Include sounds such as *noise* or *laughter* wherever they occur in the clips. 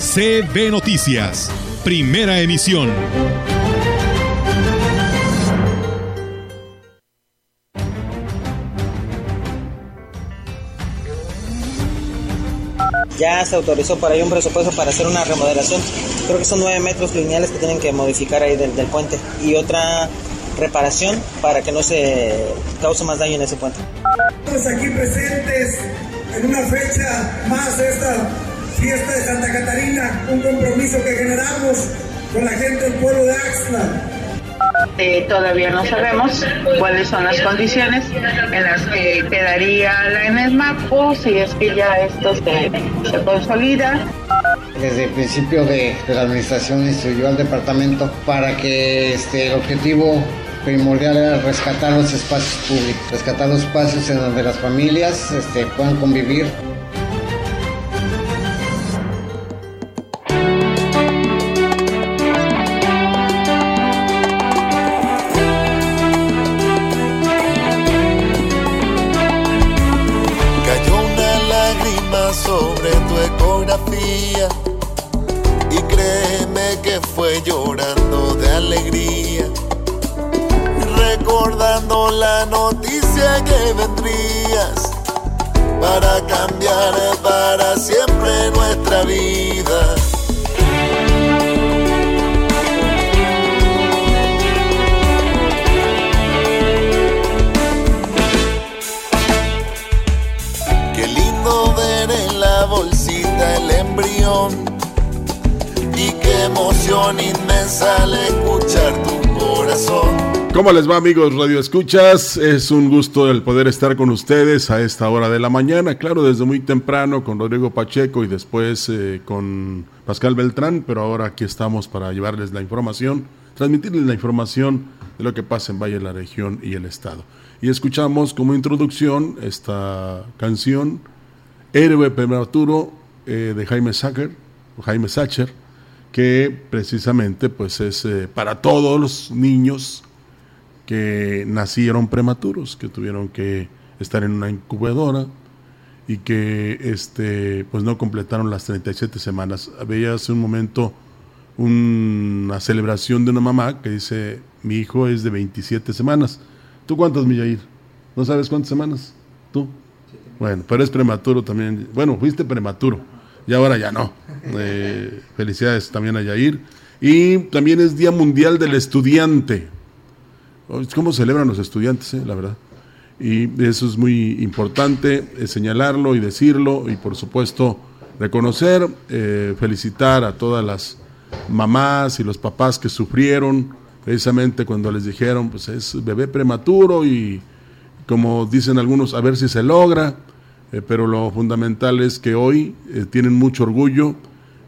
CB Noticias, primera emisión. Ya se autorizó por ahí un presupuesto para hacer una remodelación. Creo que son nueve metros lineales que tienen que modificar ahí del, del puente. Y otra reparación para que no se cause más daño en ese puente. Estamos aquí presentes en una fecha más de esta fiesta de Santa Catarina, un compromiso que generamos con la gente del pueblo de Axla. Eh, todavía no sabemos cuáles son las condiciones en las que quedaría la ENESMAP o si es que ya esto se, se consolida. Desde el principio de, de, la administración instruyó al departamento para que este, el objetivo primordial era rescatar los espacios públicos, rescatar los espacios en donde las familias este, puedan convivir. Sobre tu ecografía y créeme que fue llorando de alegría recordando la noticia que vendrías para cambiar para siempre nuestra vida. Embrión y qué emoción inmensa al escuchar tu corazón. ¿Cómo les va amigos Radio Escuchas? Es un gusto el poder estar con ustedes a esta hora de la mañana, claro, desde muy temprano con Rodrigo Pacheco y después eh, con Pascal Beltrán, pero ahora aquí estamos para llevarles la información, transmitirles la información de lo que pasa en Valle, la región y el estado. Y escuchamos como introducción esta canción, Héroe Prematuro, eh, de Jaime Sacher, Jaime Sacher, que precisamente pues es eh, para todos los niños que nacieron prematuros, que tuvieron que estar en una incubadora y que este, pues no completaron las 37 semanas. Veía hace un momento una celebración de una mamá que dice, mi hijo es de 27 semanas. ¿Tú cuántas, Millair? ¿No sabes cuántas semanas? ¿Tú? Bueno, pero es prematuro también. Bueno, fuiste prematuro y ahora ya no. Eh, felicidades también a Yair. Y también es Día Mundial del Estudiante. ¿Cómo celebran los estudiantes, eh? la verdad? Y eso es muy importante, eh, señalarlo y decirlo y por supuesto reconocer, eh, felicitar a todas las mamás y los papás que sufrieron precisamente cuando les dijeron, pues es bebé prematuro y como dicen algunos, a ver si se logra, eh, pero lo fundamental es que hoy eh, tienen mucho orgullo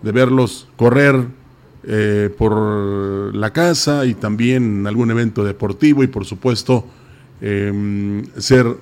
de verlos correr eh, por la casa y también en algún evento deportivo y por supuesto eh, ser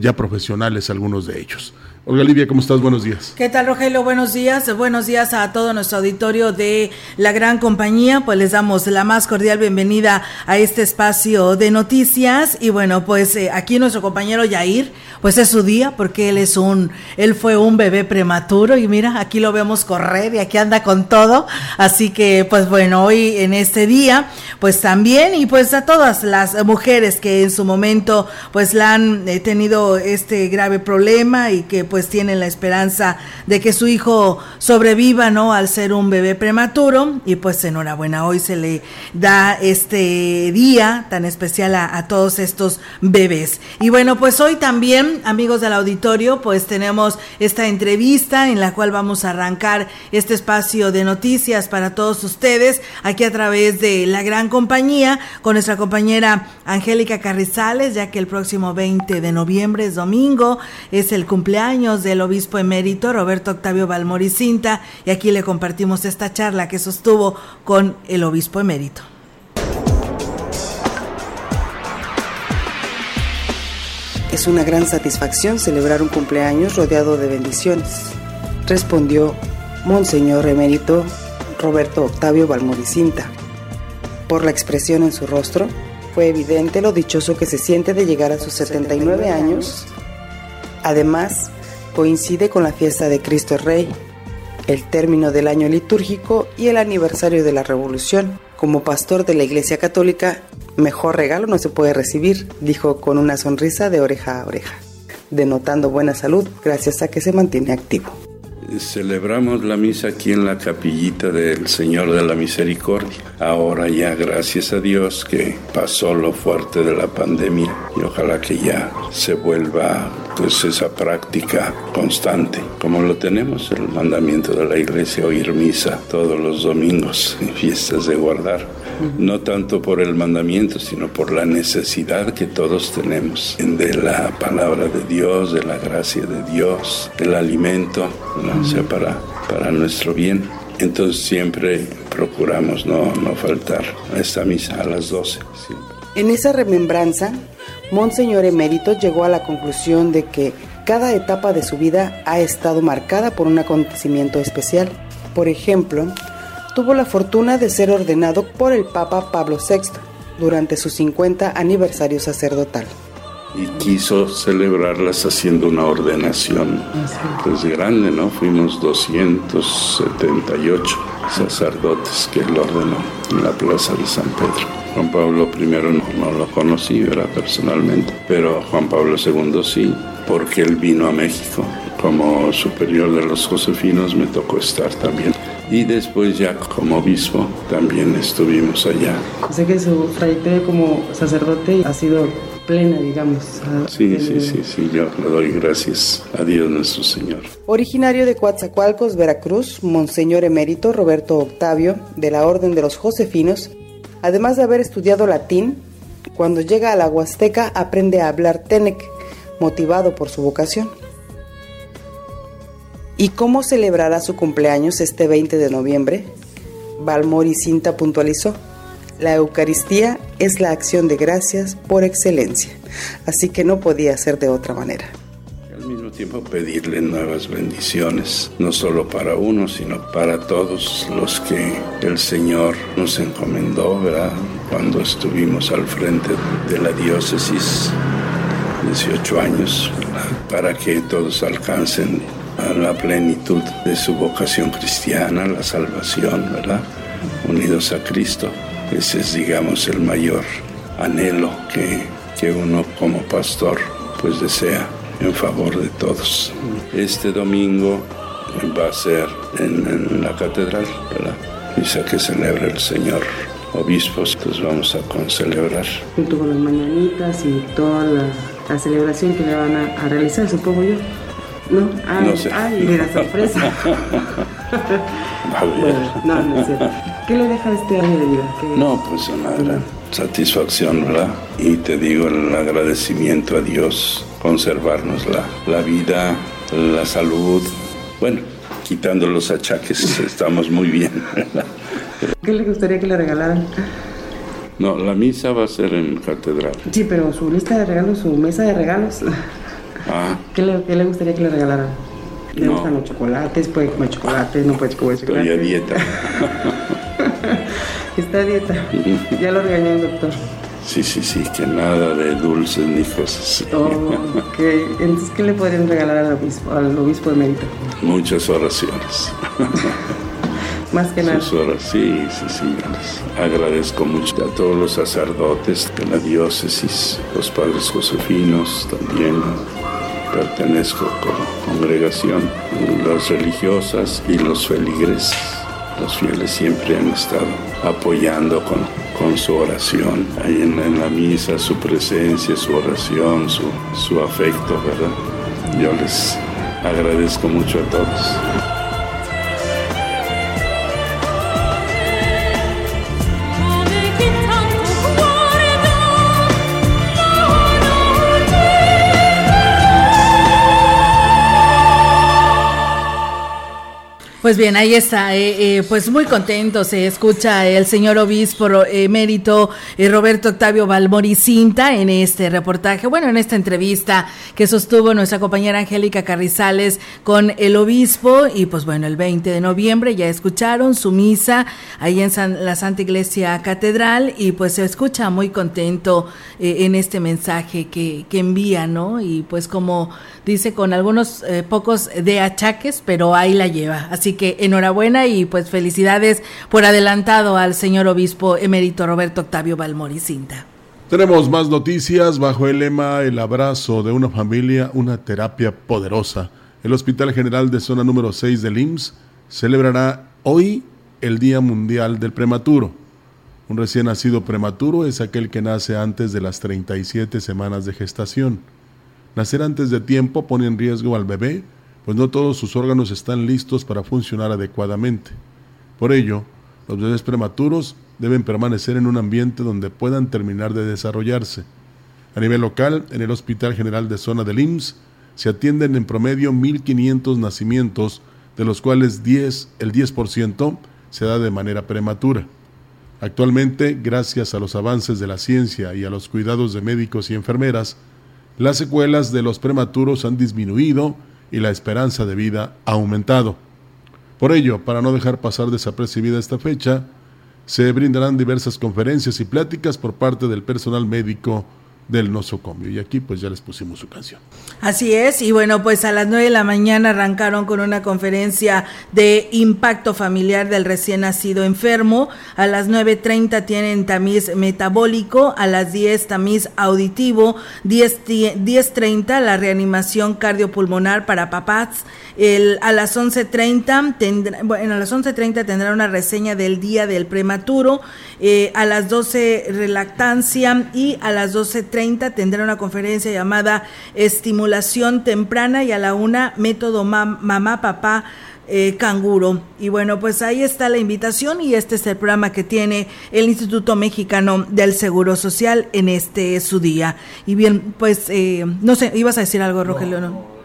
ya profesionales algunos de ellos. Olga Livia, ¿cómo estás? Buenos días. ¿Qué tal, Rogelio? Buenos días. Buenos días a todo nuestro auditorio de la gran compañía. Pues les damos la más cordial bienvenida a este espacio de noticias. Y bueno, pues eh, aquí nuestro compañero Yair, pues es su día porque él es un, él fue un bebé prematuro y mira, aquí lo vemos correr y aquí anda con todo. Así que, pues bueno, hoy en este día, pues también y pues a todas las mujeres que en su momento, pues la han eh, tenido este grave problema y que pues tienen la esperanza de que su hijo sobreviva, ¿no? Al ser un bebé prematuro y pues enhorabuena, hoy se le da este día tan especial a, a todos estos bebés. Y bueno, pues hoy también, amigos del auditorio, pues tenemos esta entrevista en la cual vamos a arrancar este espacio de noticias para todos ustedes aquí a través de la gran compañía con nuestra compañera Angélica Carrizales, ya que el próximo 20 de noviembre es domingo, es el cumpleaños del obispo emérito Roberto Octavio Balmoricinta y aquí le compartimos esta charla que sostuvo con el obispo emérito. Es una gran satisfacción celebrar un cumpleaños rodeado de bendiciones, respondió Monseñor emérito Roberto Octavio Balmoricinta. Por la expresión en su rostro, fue evidente lo dichoso que se siente de llegar a sus 79 años. Además, coincide con la fiesta de Cristo Rey, el término del año litúrgico y el aniversario de la Revolución. Como pastor de la Iglesia Católica, mejor regalo no se puede recibir, dijo con una sonrisa de oreja a oreja, denotando buena salud gracias a que se mantiene activo. Celebramos la misa aquí en la capillita del Señor de la Misericordia. Ahora ya, gracias a Dios, que pasó lo fuerte de la pandemia y ojalá que ya se vuelva pues esa práctica constante, como lo tenemos el mandamiento de la iglesia, oír misa todos los domingos en fiestas de guardar no tanto por el mandamiento, sino por la necesidad que todos tenemos de la palabra de Dios, de la gracia de Dios, del alimento, ¿no? sea, para, para nuestro bien. Entonces siempre procuramos no, no faltar a esta misa a las 12. En esa remembranza, Monseñor Emérito llegó a la conclusión de que cada etapa de su vida ha estado marcada por un acontecimiento especial. Por ejemplo, tuvo la fortuna de ser ordenado por el Papa Pablo VI durante su 50 aniversario sacerdotal. Y quiso celebrarlas haciendo una ordenación pues grande, ¿no? Fuimos 278 sacerdotes que él ordenó en la plaza de San Pedro. Juan Pablo I no, lo conocí, ¿verdad? Personalmente, pero Juan Pablo II sí, porque él vino a México. Como superior de los josefinos me tocó estar también y después ya como obispo también estuvimos allá. Sé que su trayectoria como sacerdote ha sido plena, digamos. Sí, sí, sí, sí, yo le doy gracias a Dios nuestro Señor. Originario de Coatzacoalcos, Veracruz, Monseñor Emérito Roberto Octavio, de la Orden de los Josefinos, además de haber estudiado latín, cuando llega a la Huasteca aprende a hablar Tenec, motivado por su vocación. ¿Y cómo celebrará su cumpleaños este 20 de noviembre? Balmori Cinta puntualizó. La Eucaristía es la acción de gracias por excelencia, así que no podía ser de otra manera. Al mismo tiempo pedirle nuevas bendiciones, no solo para uno, sino para todos los que el Señor nos encomendó, ¿verdad? Cuando estuvimos al frente de la diócesis, 18 años, para que todos alcancen a la plenitud de su vocación cristiana, la salvación, ¿verdad? Unidos a Cristo. Ese es, digamos, el mayor anhelo que, que uno como pastor pues desea en favor de todos. Este domingo va a ser en, la catedral, ¿verdad? Misa que celebra el Señor obispos, pues vamos a concelebrar. Junto con las mañanitas y toda la, celebración que le van a, a realizar, supongo yo. No, ay, no sé. ay, de la sorpresa. *laughs* *laughs* bueno, no, no es cierto. ¿Qué le deja este año de vida? No, pues una gran satisfacción, ¿verdad? Y te digo el agradecimiento a Dios, conservarnos la, la vida, la salud. Bueno, quitando los achaques, *laughs* estamos muy bien. ¿Qué le gustaría que le regalaran? No, la misa va a ser en catedral. Sí, pero su lista de regalos, su mesa de regalos. Ah. ¿Qué, le, ¿Qué, le, gustaría que le regalaran? ¿Le gustan los chocolates? ¿Puede comer chocolates? ¿No puede comer chocolates? Estoy a dieta. *laughs* Está a dieta. Ya lo regañó el doctor. Sí, sí, sí, que nada de dulces ni cosas. Oh, Entonces, ¿qué le podrían regalar al obispo, al obispo de Mérida? Muchas oraciones. *laughs* Más que nada. Sus horas, sí, sí, sí. agradezco mucho a todos los sacerdotes de la diócesis, los padres josefinos también pertenezco como congregación, las religiosas y los feligres. Los fieles siempre han estado apoyando con, con su oración, ahí en, la misa, su presencia, su oración, su, su afecto, ¿verdad? Yo les agradezco mucho a todos. Pues bien, ahí está, eh, eh, pues muy contento se escucha el señor obispo emérito eh, Roberto Octavio Valmoricinta en este reportaje, bueno, en esta entrevista que sostuvo nuestra compañera Angélica Carrizales con el obispo y pues bueno, el 20 de noviembre ya escucharon su misa ahí en la Santa Iglesia Catedral y pues se escucha muy contento en este mensaje que, que envía, ¿no? Y pues como dice con algunos pocos de achaques, pero ahí la lleva. Así que enhorabuena y pues felicidades por adelantado al señor obispo emérito Roberto Octavio Balmoricinta. Tenemos más noticias bajo el lema El abrazo de una familia, una terapia poderosa. El Hospital General de Zona número 6 del IMSS celebrará hoy el Día Mundial del Prematuro. Un recién nacido prematuro es aquel que nace antes de las 37 semanas de gestación. Nacer antes de tiempo pone en riesgo al bebé pues no todos sus órganos están listos para funcionar adecuadamente. Por ello, los bebés prematuros deben permanecer en un ambiente donde puedan terminar de desarrollarse. A nivel local, en el Hospital General de Zona del IMSS, se atienden en promedio 1.500 nacimientos, de los cuales 10, el 10% se da de manera prematura. Actualmente, gracias a los avances de la ciencia y a los cuidados de médicos y enfermeras, las secuelas de los prematuros han disminuido y la esperanza de vida ha aumentado. Por ello, para no dejar pasar desapercibida esta fecha, se brindarán diversas conferencias y pláticas por parte del personal médico del nosocomio. Y aquí pues ya les pusimos su canción. Así es, y bueno, pues a las 9 de la mañana arrancaron con una conferencia de impacto familiar del recién nacido enfermo. A las 9.30 tienen tamiz metabólico, a las 10 tamiz auditivo, 10.30 la reanimación cardiopulmonar para papás. El, a las 11.30 tendrá, bueno, a las 11.30 tendrá una reseña del día del prematuro, eh, a las 12 relactancia y a las 12.30 tendrá una conferencia llamada estimulación temprana y a la una método mamá papá eh, canguro. Y bueno, pues ahí está la invitación y este es el programa que tiene el Instituto Mexicano del Seguro Social en este su día. Y bien, pues eh, no sé, ibas a decir algo, Rogelio, ¿no?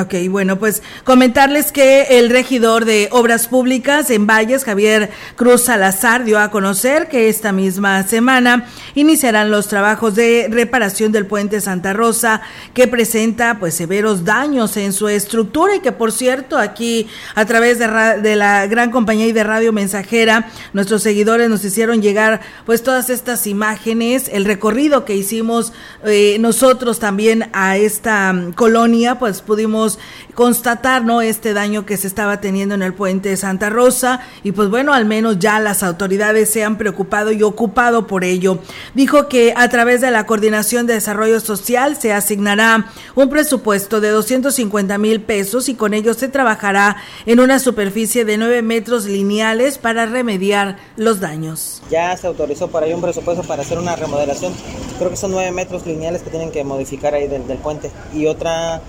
Ok, bueno, pues comentarles que el regidor de Obras Públicas en Valles, Javier Cruz Salazar, dio a conocer que esta misma semana iniciarán los trabajos de reparación del puente Santa Rosa, que presenta pues severos daños en su estructura y que por cierto aquí a través de, la gran compañía y de radio mensajera, nuestros seguidores nos hicieron llegar pues todas estas imágenes, el recorrido que hicimos eh, nosotros también a esta mm, colonia, pues pudimos constatar no este daño que se estaba teniendo en el puente de Santa Rosa y pues bueno al menos ya las autoridades se han preocupado y ocupado por ello. Dijo que a través de la coordinación de desarrollo social se asignará un presupuesto de 250 mil pesos y con ello se trabajará en una superficie de 9 metros lineales para remediar los daños. Ya se autorizó por ahí un presupuesto para hacer una remodelación. Creo que son 9 metros lineales que tienen que modificar ahí del, del puente y otra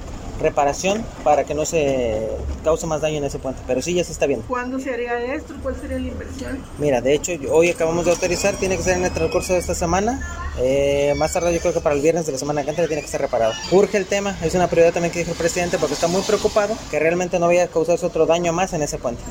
reparación para que no se cause más daño en ese puente. Pero sí, ya se está viendo. ¿Cuándo se haría esto? ¿Cuál sería la inversión? Mira, de hecho, hoy acabamos de autorizar, tiene que ser en el transcurso de esta semana. Eh, más tarde, yo creo que para el viernes de la semana que entra tiene que estar reparado. Urge el tema, es una prioridad también que dijo el presidente porque está muy preocupado que realmente no vaya a causarse otro daño más en ese puente.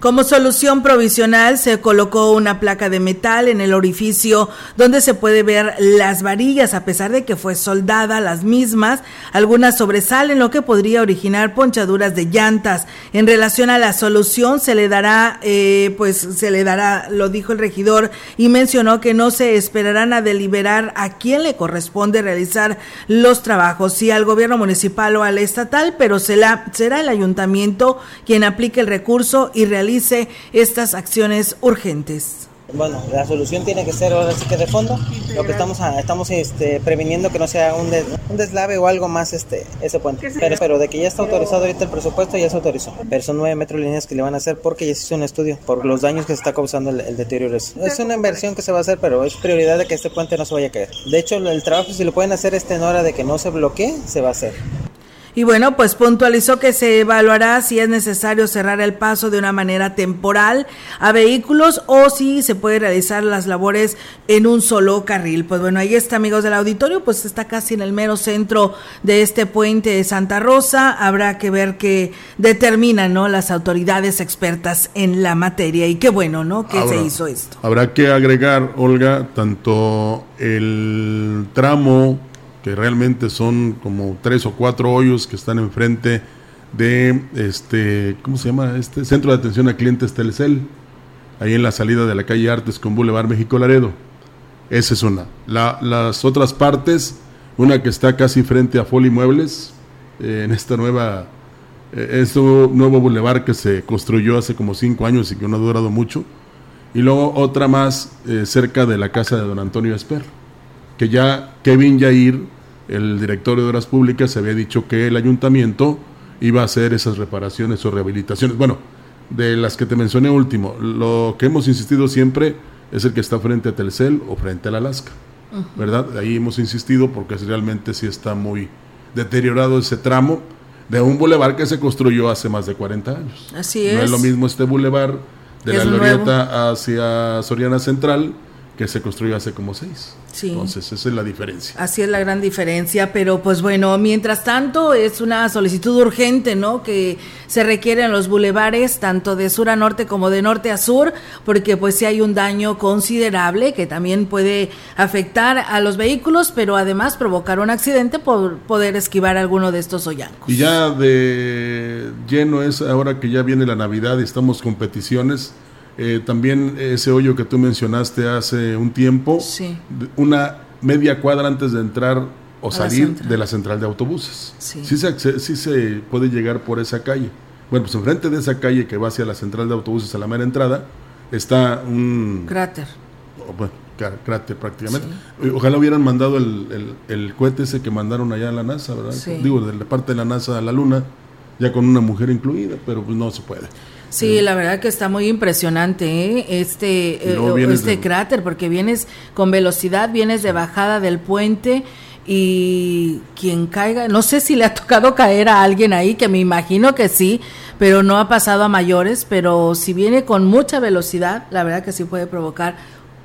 Como solución provisional se colocó una placa de metal en el orificio donde se puede ver las varillas, a pesar de que fue soldada las mismas, algunas sobresalen, lo que podría originar ponchaduras de llantas. En relación a la solución se le dará, eh, pues se le dará, lo dijo el regidor y mencionó que no se esperarán a deliberar a quién le corresponde realizar los trabajos, si al gobierno municipal o al estatal, pero será, será el ayuntamiento quien aplique el recurso y realice estas acciones urgentes? Bueno, la solución tiene que ser ahora sí que de fondo. Lo que estamos estamos este, previniendo que no sea un, un, deslave o algo más este ese puente. Pero, pero, de que ya está autorizado ahorita el presupuesto, ya se autorizó. Pero son nueve metros líneas que le van a hacer porque ya se hizo un estudio por los daños que se está causando el, deterioro. Es una inversión que se va a hacer, pero es prioridad de que este puente no se vaya a caer. De hecho, el trabajo si lo pueden hacer este en hora de que no se bloquee, se va a hacer. Y bueno, pues puntualizó que se evaluará si es necesario cerrar el paso de una manera temporal a vehículos o si se puede realizar las labores en un solo carril. Pues bueno, ahí está, amigos del auditorio, pues está casi en el mero centro de este puente de Santa Rosa. Habrá que ver qué determinan, ¿no? Las autoridades expertas en la materia. Y qué bueno, ¿no? Que se hizo esto. Habrá que agregar, Olga, tanto el tramo que realmente son como tres o cuatro hoyos que están enfrente de este, ¿cómo se llama? Este centro de atención a clientes Telcel, ahí en la salida de la calle Artes con Boulevard México Laredo. Esa es una. las otras partes, una que está casi frente a Foli Muebles, eh, en esta nueva, eh, este nuevo bulevar que se construyó hace como cinco años y que no ha durado mucho. Y luego otra más eh, cerca de la casa de don Antonio Esper, que ya Kevin Yair el director de Obras Públicas había dicho que el ayuntamiento iba a hacer esas reparaciones o rehabilitaciones. Bueno, de las que te mencioné último, lo que hemos insistido siempre es el que está frente a Telcel o frente al Alaska, ¿verdad? Ahí hemos insistido porque realmente sí está muy deteriorado ese tramo de un bulevar que se construyó hace más de 40 años. Así es. No es lo mismo este bulevar de la glorieta hacia Soriana Central que se construyó hace como Entonces, esa es la diferencia. Así es la gran diferencia, pero pues bueno, mientras tanto es una solicitud urgente, ¿no? Que se requiere en los bulevares, tanto de sur a norte como de norte a sur, porque pues sí hay un daño considerable que también puede afectar a los vehículos, pero además provocar un accidente por poder esquivar alguno de estos hoyancos. Y ya de lleno es ahora que ya viene la Navidad y estamos competiciones eh, también ese hoyo que tú mencionaste hace un tiempo, una media cuadra antes de entrar o salir de la central de autobuses. Sí. se, sí se puede llegar por esa calle. Bueno, pues enfrente de esa calle que va hacia la central de autobuses a la mera entrada, está un... Cráter. bueno, cráter prácticamente. Ojalá hubieran mandado el, el, cohete ese que mandaron allá a la NASA, ¿verdad? Digo, de la parte de la NASA a la Luna, ya con una mujer incluida, pero pues no se puede. Sí, la verdad que está muy impresionante ¿eh? este, eh, este cráter, porque vienes con velocidad, vienes de bajada del puente y quien caiga, no sé si le ha tocado caer a alguien ahí, que me imagino que sí, pero no ha pasado a mayores, pero si viene con mucha velocidad, la verdad que sí puede provocar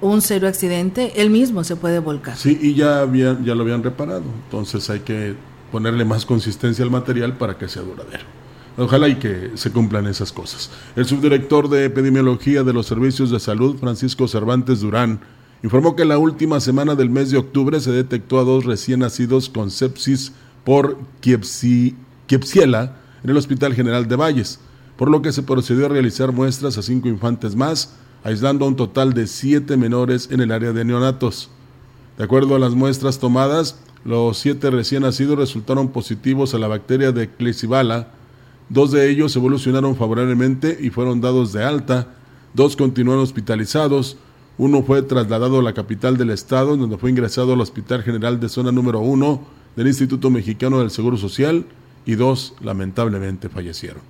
un serio accidente, él mismo se puede volcar. Sí, y ya, ya lo habían reparado, entonces hay que ponerle más consistencia al material para que sea duradero. Ojalá y que se cumplan esas cosas. El subdirector de epidemiología de los servicios de salud, Francisco Cervantes Durán, informó que la última semana del mes de octubre se detectó a dos recién nacidos con sepsis por Kiepsiela en el Hospital General de Valles, por lo que se procedió a realizar muestras a cinco infantes más, aislando a un total de siete menores en el área de neonatos. De acuerdo a las muestras tomadas, los siete recién nacidos resultaron positivos a la bacteria de Klebsiella, Dos de ellos evolucionaron favorablemente y fueron dados de alta. Dos continúan hospitalizados. Uno fue trasladado a la capital del estado, donde fue ingresado al Hospital General de Zona número 1 del Instituto Mexicano del Seguro Social y dos lamentablemente fallecieron.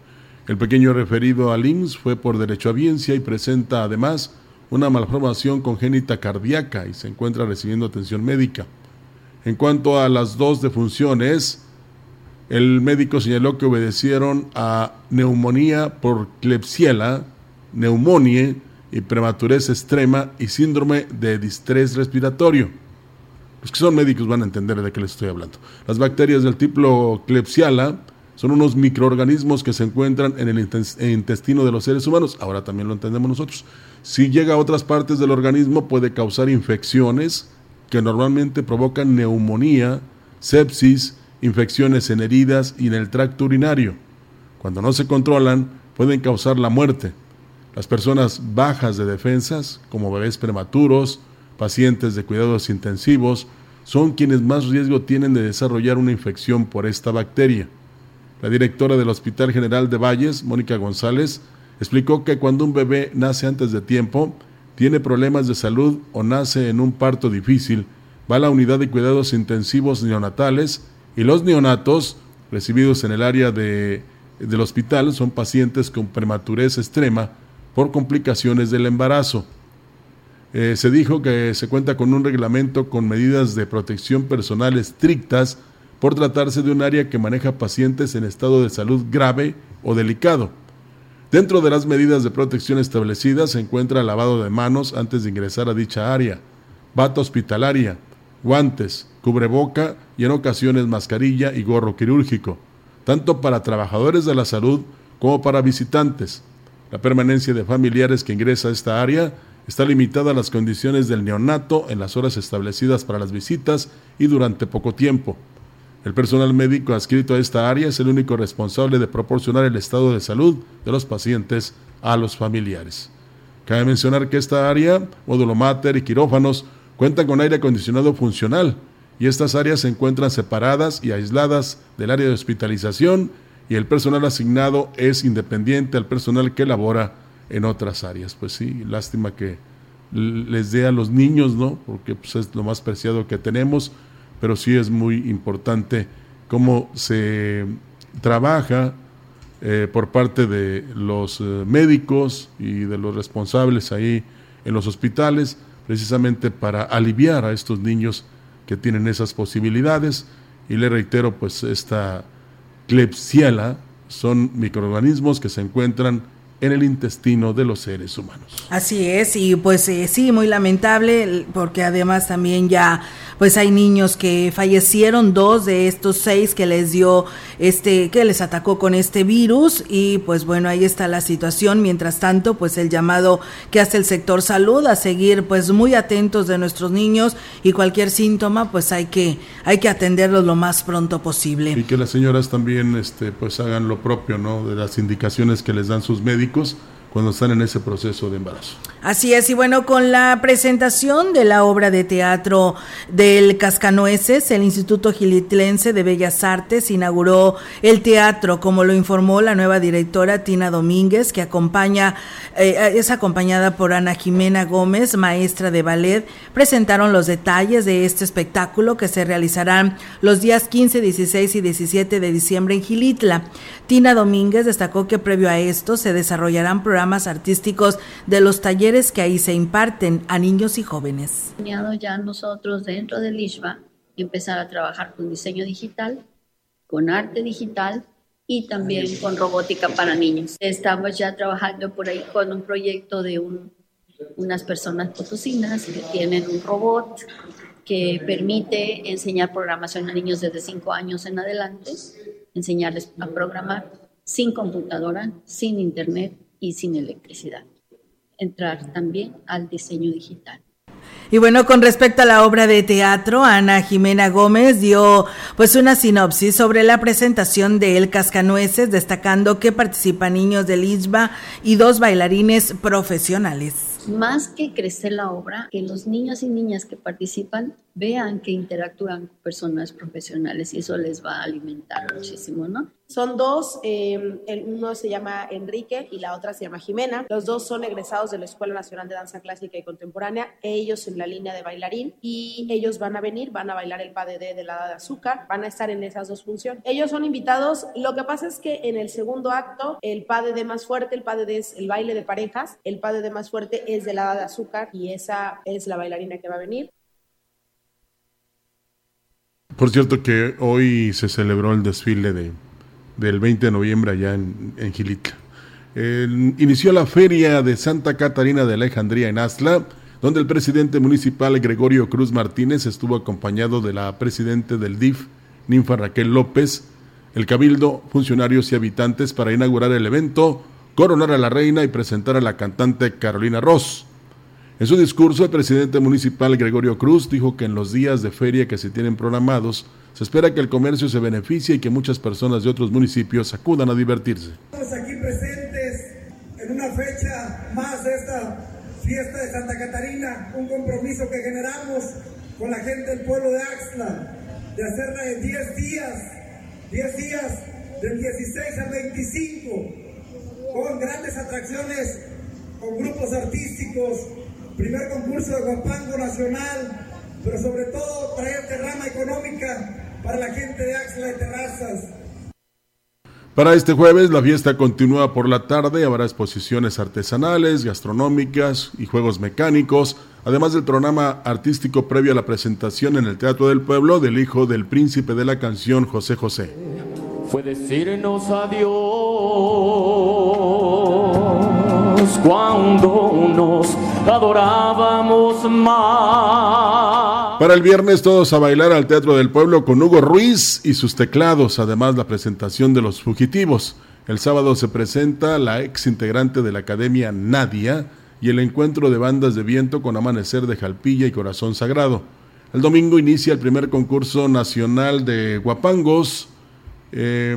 El pequeño referido al IMSS fue por derecho a audiencia y presenta además una malformación congénita cardíaca y se encuentra recibiendo atención médica. En cuanto a las dos defunciones, el médico señaló que obedecieron a neumonía por Klebsiella, neumonía y prematurez extrema y síndrome de distrés respiratorio. Los que son médicos van a entender de qué les estoy hablando. Las bacterias del tipo Klebsiella son unos microorganismos que se encuentran en el intestino de los seres humanos. Ahora también lo entendemos nosotros. Si llega a otras partes del organismo puede causar infecciones que normalmente provocan neumonía, sepsis, infecciones en heridas y en el tracto urinario. Cuando no se controlan, pueden causar la muerte. Las personas bajas de defensas, como bebés prematuros, pacientes de cuidados intensivos, son quienes más riesgo tienen de desarrollar una infección por esta bacteria. La directora del Hospital General de Valles, Mónica González, explicó que cuando un bebé nace antes de tiempo, tiene problemas de salud o nace en un parto difícil, va a la unidad de cuidados intensivos neonatales y los neonatos recibidos en el área de, del hospital son pacientes con prematurez extrema por complicaciones del embarazo. Eh, se dijo que se cuenta con un reglamento con medidas de protección personal estrictas por tratarse de un área que maneja pacientes en estado de salud grave o delicado. Dentro de las medidas de protección establecidas se encuentra lavado de manos antes de ingresar a dicha área, bata hospitalaria, guantes, cubreboca y en ocasiones mascarilla y gorro quirúrgico, tanto para trabajadores de la salud como para visitantes. La permanencia de familiares que ingresa a esta área está limitada a las condiciones del neonato en las horas establecidas para las visitas y durante poco tiempo. El personal médico adscrito a esta área es el único responsable de proporcionar el estado de salud de los pacientes a los familiares. Cabe mencionar que esta área, módulo mater y quirófanos, cuentan con aire acondicionado funcional y estas áreas se encuentran separadas y aisladas del área de hospitalización y el personal asignado es independiente al personal que labora en otras áreas. Pues sí, lástima que les dé a los niños, ¿no? Porque pues, es lo más preciado que tenemos pero sí es muy importante cómo se trabaja eh, por parte de los eh, médicos y de los responsables ahí en los hospitales, precisamente para aliviar a estos niños que tienen esas posibilidades. Y le reitero, pues esta Klebsiella son microorganismos que se encuentran en el intestino de los seres humanos. Así es, y pues eh, sí, muy lamentable, porque además también ya pues hay niños que fallecieron, dos de estos seis que les dio este, que les atacó con este virus, y pues bueno, ahí está la situación. Mientras tanto, pues el llamado que hace el sector salud a seguir pues muy atentos de nuestros niños y cualquier síntoma, pues hay que, hay que atenderlos lo más pronto posible. Y que las señoras también este, pues hagan lo propio, ¿no? De las indicaciones que les dan sus médicos públicos cuando están en ese proceso de embarazo. Así es, y bueno, con la presentación de la obra de teatro del Cascanueces, el Instituto Gilitlense de Bellas Artes inauguró el teatro, como lo informó la nueva directora Tina Domínguez, que acompaña, eh, es acompañada por Ana Jimena Gómez, maestra de ballet. Presentaron los detalles de este espectáculo que se realizarán los días 15, 16 y 17 de diciembre en Gilitla. Tina Domínguez destacó que previo a esto se desarrollarán programas artísticos de los talleres que ahí se imparten a niños y jóvenes. Ya nosotros dentro del ISBA empezar a trabajar con diseño digital, con arte digital y también con robótica para niños. Estamos ya trabajando por ahí con un proyecto de unas personas potosinas que tienen un robot que permite enseñar programación a niños desde 5 años en adelante enseñarles a programar sin computadora, sin internet y sin electricidad. Entrar también al diseño digital. Y bueno, con respecto a la obra de teatro, Ana Jimena Gómez dio pues una sinopsis sobre la presentación de El Cascanueces, destacando que participan niños del ISBA y dos bailarines profesionales más que crecer la obra, que los niños y niñas que participan vean que interactúan con personas profesionales y eso les va a alimentar muchísimo, ¿no? Son dos, em, el uno se llama Enrique y la otra se llama Jimena. Los dos son egresados de la Escuela Nacional de Danza Clásica y Contemporánea, ellos en la línea de bailarín y ellos van a venir, van a bailar el PADD de la de azúcar, van a estar en esas dos funciones. Ellos son invitados, lo que pasa es que en el segundo acto, el PADD más fuerte, el PADD es el baile de parejas, el PADD más fuerte es de la de azúcar y esa es la bailarina que va a venir. Por cierto que hoy se celebró el desfile de del 20 de noviembre allá en, en inició la feria de Santa Catarina de Alejandría en Asla, donde el presidente municipal Gregorio Cruz Martínez estuvo acompañado de la presidente del DIF, Ninfa Raquel López, el cabildo, funcionarios y habitantes para inaugurar el evento, coronar a la reina y presentar a la cantante Carolina Ross. En su discurso, el presidente municipal Gregorio Cruz dijo que en los días de feria que se tienen programados, se espera que el comercio se beneficie y que muchas personas de otros municipios acudan a divertirse. Estamos aquí presentes en una fecha más de esta fiesta de Santa Catarina, un compromiso que generamos con la gente del pueblo de Axla, de hacerla en 10 días, 10 días del 16 al 25, con grandes atracciones, con grupos artísticos, primer concurso de Guapango Nacional, pero sobre todo traer derrama económica para la gente de Axla de Terrazas. Para este jueves la fiesta continúa por la tarde, habrá exposiciones artesanales, gastronómicas y juegos mecánicos, además del programa artístico previo a la presentación en el Teatro del Pueblo del hijo del príncipe de la canción José José. Fue decirnos adiós cuando nos adorábamos más. Para el viernes todos a bailar al Teatro del Pueblo con Hugo Ruiz y sus teclados, además la presentación de los fugitivos. El sábado se presenta la ex integrante de la Academia Nadia y el encuentro de bandas de viento con Amanecer de Jalpilla y Corazón Sagrado. El domingo inicia el primer concurso nacional de guapangos eh,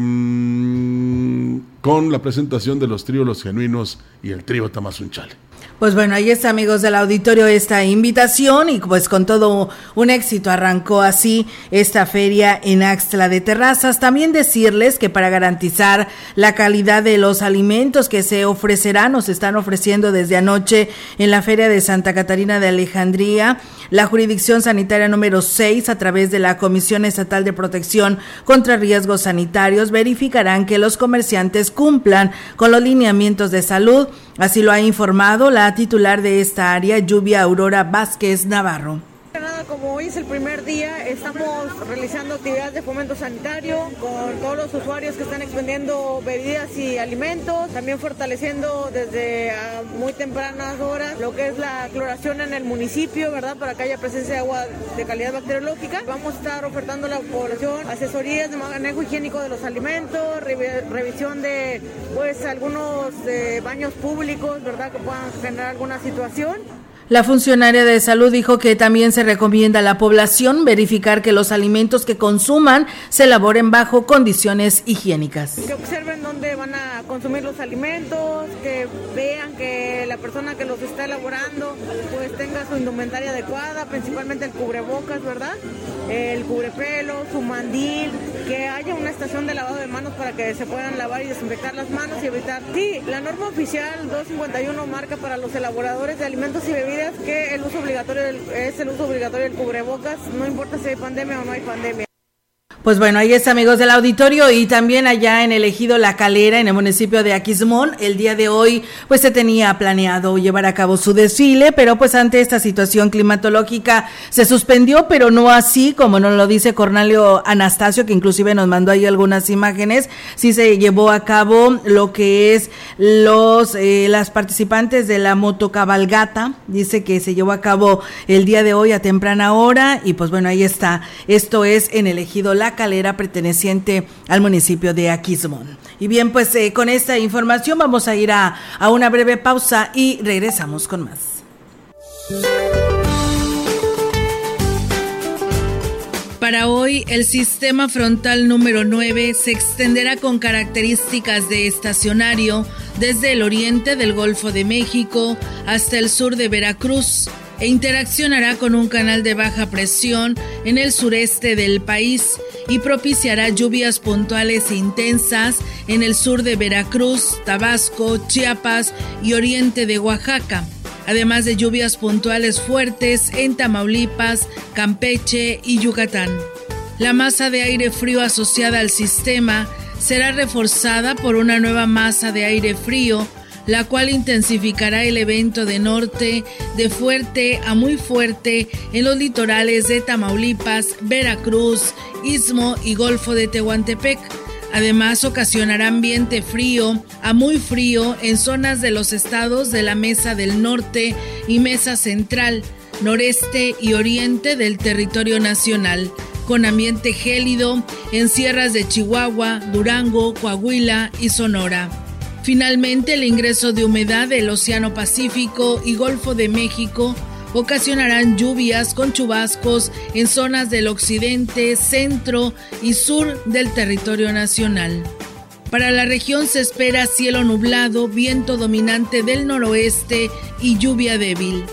con la presentación de los tríos Los Genuinos y el trío Tamazunchale. Pues bueno, ahí está, amigos del auditorio, esta invitación y pues con todo un éxito arrancó así esta feria en Axtla de Terrazas. También decirles que para garantizar la calidad de los alimentos que se ofrecerán, nos están ofreciendo desde anoche en la Feria de Santa Catarina de Alejandría, la jurisdicción sanitaria número 6 a través de la Comisión Estatal de Protección contra Riesgos Sanitarios verificarán que los comerciantes cumplan con los lineamientos de salud Así lo ha informado la titular de esta área, Lluvia Aurora Vázquez Navarro como hoy es el primer día, estamos realizando actividades de fomento sanitario con todos los usuarios que están expendiendo bebidas y alimentos, también fortaleciendo desde muy tempranas horas lo que es la cloración en el municipio, ¿verdad? Para que haya presencia de agua de calidad bacteriológica. Vamos a estar ofertando a la población asesorías de manejo higiénico de los alimentos, revisión de pues algunos eh, baños públicos, ¿verdad? Que puedan generar alguna situación. La funcionaria de salud dijo que también se recomienda a la población verificar que los alimentos que consuman se elaboren bajo condiciones higiénicas. Que observen dónde van a consumir los alimentos, que vean que la persona que los está elaborando pues tenga su indumentaria adecuada, principalmente el cubrebocas, ¿verdad? El cubrepelo, su mandil, que haya una estación de lavado de manos para que se puedan lavar y desinfectar las manos y evitar. Sí, la norma oficial 251 marca para los elaboradores de alimentos y bebidas que el uso obligatorio es el uso obligatorio del cubrebocas, no importa si hay pandemia o no hay pandemia. Pues bueno, ahí está amigos del auditorio y también allá en el ejido La Calera, en el municipio de Aquismón, el día de hoy pues se tenía planeado llevar a cabo su desfile, pero pues ante esta situación climatológica se suspendió, pero no así como nos lo dice Cornelio Anastasio, que inclusive nos mandó ahí algunas imágenes, sí se llevó a cabo lo que es los eh, las participantes de la motocabalgata, dice que se llevó a cabo el día de hoy a temprana hora y pues bueno, ahí está, esto es en el ejido La Calera perteneciente al municipio de Aquismón. Y bien, pues eh, con esta información vamos a ir a, a una breve pausa y regresamos con más. Para hoy, el sistema frontal número 9 se extenderá con características de estacionario desde el oriente del Golfo de México hasta el sur de Veracruz e interaccionará con un canal de baja presión en el sureste del país y propiciará lluvias puntuales e intensas en el sur de Veracruz, Tabasco, Chiapas y oriente de Oaxaca, además de lluvias puntuales fuertes en Tamaulipas, Campeche y Yucatán. La masa de aire frío asociada al sistema será reforzada por una nueva masa de aire frío la cual intensificará el evento de norte de fuerte a muy fuerte en los litorales de Tamaulipas, Veracruz, Istmo y Golfo de Tehuantepec. Además, ocasionará ambiente frío a muy frío en zonas de los estados de la Mesa del Norte y Mesa Central, Noreste y Oriente del territorio nacional, con ambiente gélido en sierras de Chihuahua, Durango, Coahuila y Sonora. Finalmente, el ingreso de humedad del Océano Pacífico y Golfo de México ocasionarán lluvias con chubascos en zonas del occidente, centro y sur del territorio nacional. Para la región se espera cielo nublado, viento dominante del noroeste y lluvia débil.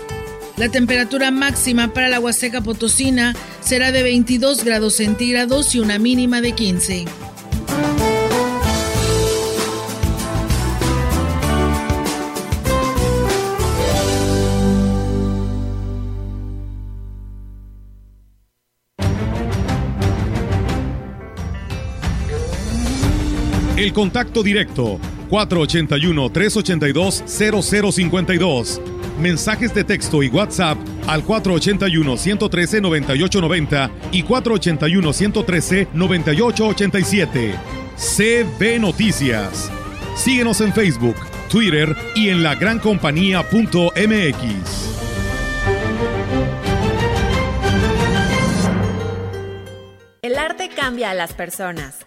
La temperatura máxima para la Huasteca Potosina será de 22 grados centígrados y una mínima de 15. Contacto directo 481-382-0052. Mensajes de texto y WhatsApp al 481-113-9890 y 481-113-9887. CB Noticias. Síguenos en Facebook, Twitter y en lagrancompañía.mx. El arte cambia a las personas.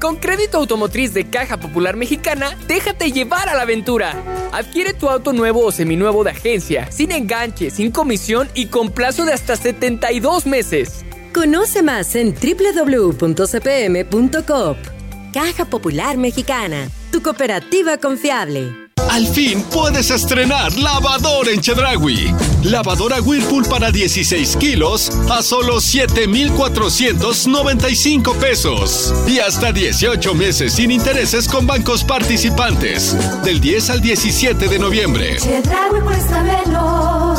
Con crédito automotriz de Caja Popular Mexicana, déjate llevar a la aventura. Adquiere tu auto nuevo o seminuevo de agencia, sin enganche, sin comisión y con plazo de hasta 72 meses. Conoce más en www.cpm.coop. Caja Popular Mexicana, tu cooperativa confiable. Al fin puedes estrenar lavadora en Chedragui. Lavadora Whirlpool para 16 kilos a solo 7,495 pesos. Y hasta 18 meses sin intereses con bancos participantes. Del 10 al 17 de noviembre. Chedragui cuesta menos.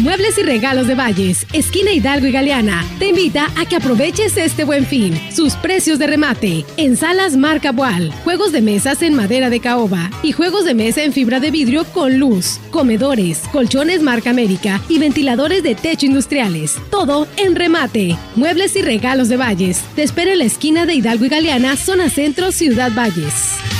Muebles y regalos de Valles, esquina Hidalgo y Galeana, te invita a que aproveches este buen fin. Sus precios de remate. En salas marca Boal, juegos de mesas en madera de caoba y juegos de mesa en fibra de vidrio con luz, comedores, colchones marca América y ventiladores de techo industriales. Todo en remate. Muebles y regalos de Valles. Te espera en la esquina de Hidalgo y Galeana, zona centro, Ciudad Valles.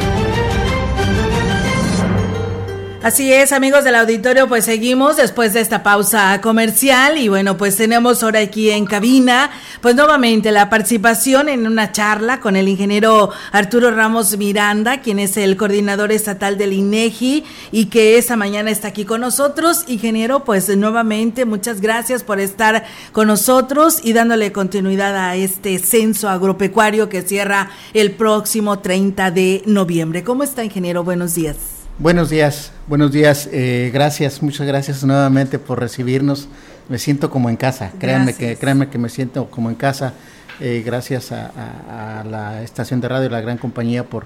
Así es, amigos del auditorio, pues seguimos después de esta pausa comercial y bueno, pues tenemos ahora aquí en cabina, pues nuevamente la participación en una charla con el ingeniero Arturo Ramos Miranda, quien es el coordinador estatal del INEGI y que esta mañana está aquí con nosotros. Ingeniero, pues nuevamente muchas gracias por estar con nosotros y dándole continuidad a este censo agropecuario que cierra el próximo 30 de noviembre. ¿Cómo está, ingeniero? Buenos días. Buenos días, buenos días. Eh, gracias, muchas gracias nuevamente por recibirnos. Me siento como en casa. Créanme que, créanme que me siento como en casa. Eh, gracias a, la estación de radio, la gran compañía por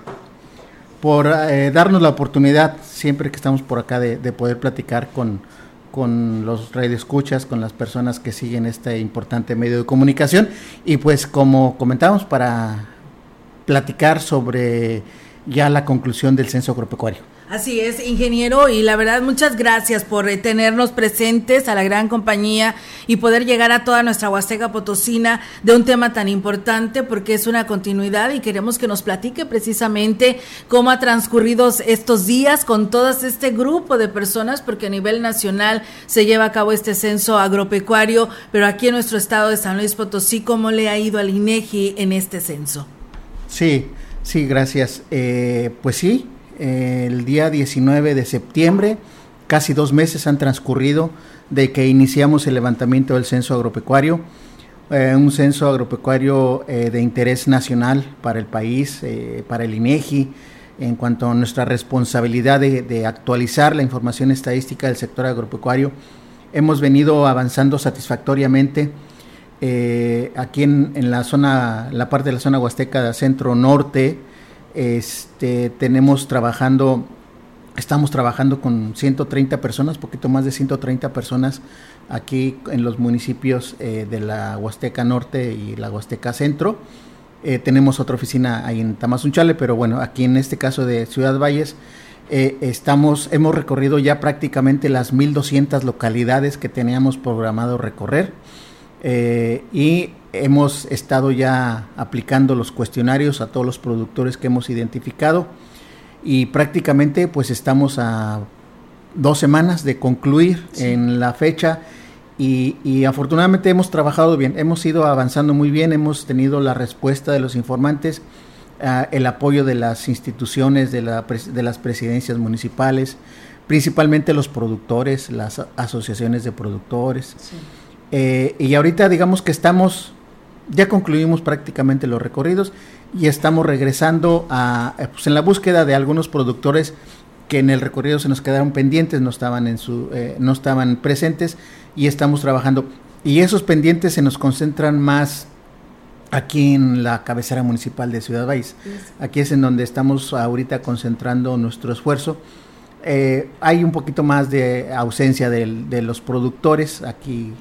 por eh, darnos la oportunidad siempre que estamos por acá de, poder platicar con, con los radioescuchas, con las personas que siguen este importante medio de comunicación y pues como comentamos para platicar sobre ya la conclusión del censo agropecuario. Así es, ingeniero, y la verdad muchas gracias por eh, tenernos presentes a la gran compañía y poder llegar a toda nuestra Huasteca Potosina de un tema tan importante porque es una continuidad y queremos que nos platique precisamente cómo ha transcurrido estos días con todo este grupo de personas porque a nivel nacional se lleva a cabo este censo agropecuario, pero aquí en nuestro estado de San Luis Potosí, ¿cómo le ha ido al INEGI en este censo? Sí, sí, gracias. Eh, pues sí, el día 19 de septiembre. Casi dos meses han transcurrido de que iniciamos el levantamiento del censo agropecuario, eh, un censo agropecuario eh, de interés nacional para el país, eh, para el INEGI, en cuanto a nuestra responsabilidad de, actualizar la información estadística del sector agropecuario. Hemos venido avanzando satisfactoriamente. aquí en, la zona, la parte de la zona huasteca centro norte, este, tenemos trabajando, estamos trabajando con 130 personas, poquito más de 130 personas aquí en los municipios eh, de la Huasteca Norte y la Huasteca Centro. Eh, tenemos otra oficina ahí en Tamazunchale, pero bueno, aquí en este caso de Ciudad Valles, eh, estamos, hemos recorrido ya prácticamente las 1.200 localidades que teníamos programado recorrer y hemos estado ya aplicando los cuestionarios a todos los productores que hemos identificado. Y prácticamente pues estamos a dos semanas de concluir en la fecha. Y, afortunadamente hemos trabajado bien, hemos ido avanzando muy bien, hemos tenido la respuesta de los informantes, ah, el apoyo de las instituciones, de, la, de las presidencias municipales, principalmente los productores, las asociaciones de productores. Eh, y ahorita digamos que estamos ya concluimos prácticamente los recorridos y estamos regresando a, eh, pues en la búsqueda de algunos productores que en el recorrido se nos quedaron pendientes, no estaban, en su, eh, no estaban presentes y estamos trabajando. Y esos pendientes se nos concentran más aquí en la cabecera municipal de Ciudad Valles. Aquí es en donde estamos ahorita concentrando nuestro esfuerzo. Hay un poquito más de ausencia de los productores aquí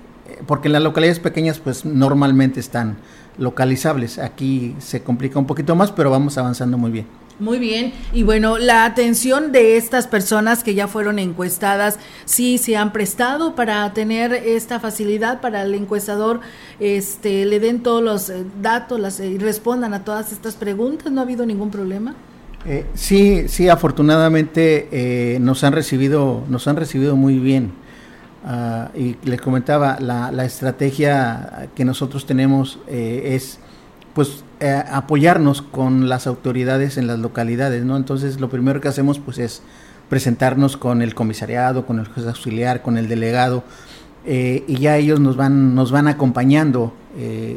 porque en las localidades pequeñas pues normalmente están localizables. Aquí se complica un poquito más, pero vamos avanzando muy bien. Muy bien, y bueno, la atención de estas personas que ya fueron encuestadas, sí se han prestado para tener esta facilidad para el encuestador, este, le den todos los eh, datos las, y respondan a todas estas preguntas, ¿no ha habido ningún problema? Eh, sí, sí, afortunadamente eh, nos han recibido, nos han recibido muy bien. Ah, y les comentaba, la, la, estrategia que nosotros tenemos eh, es pues eh, apoyarnos con las autoridades en las localidades, ¿no? Entonces lo primero que hacemos pues es presentarnos con el comisariado, con el juez auxiliar, con el delegado, eh, y ya ellos nos van, nos van acompañando,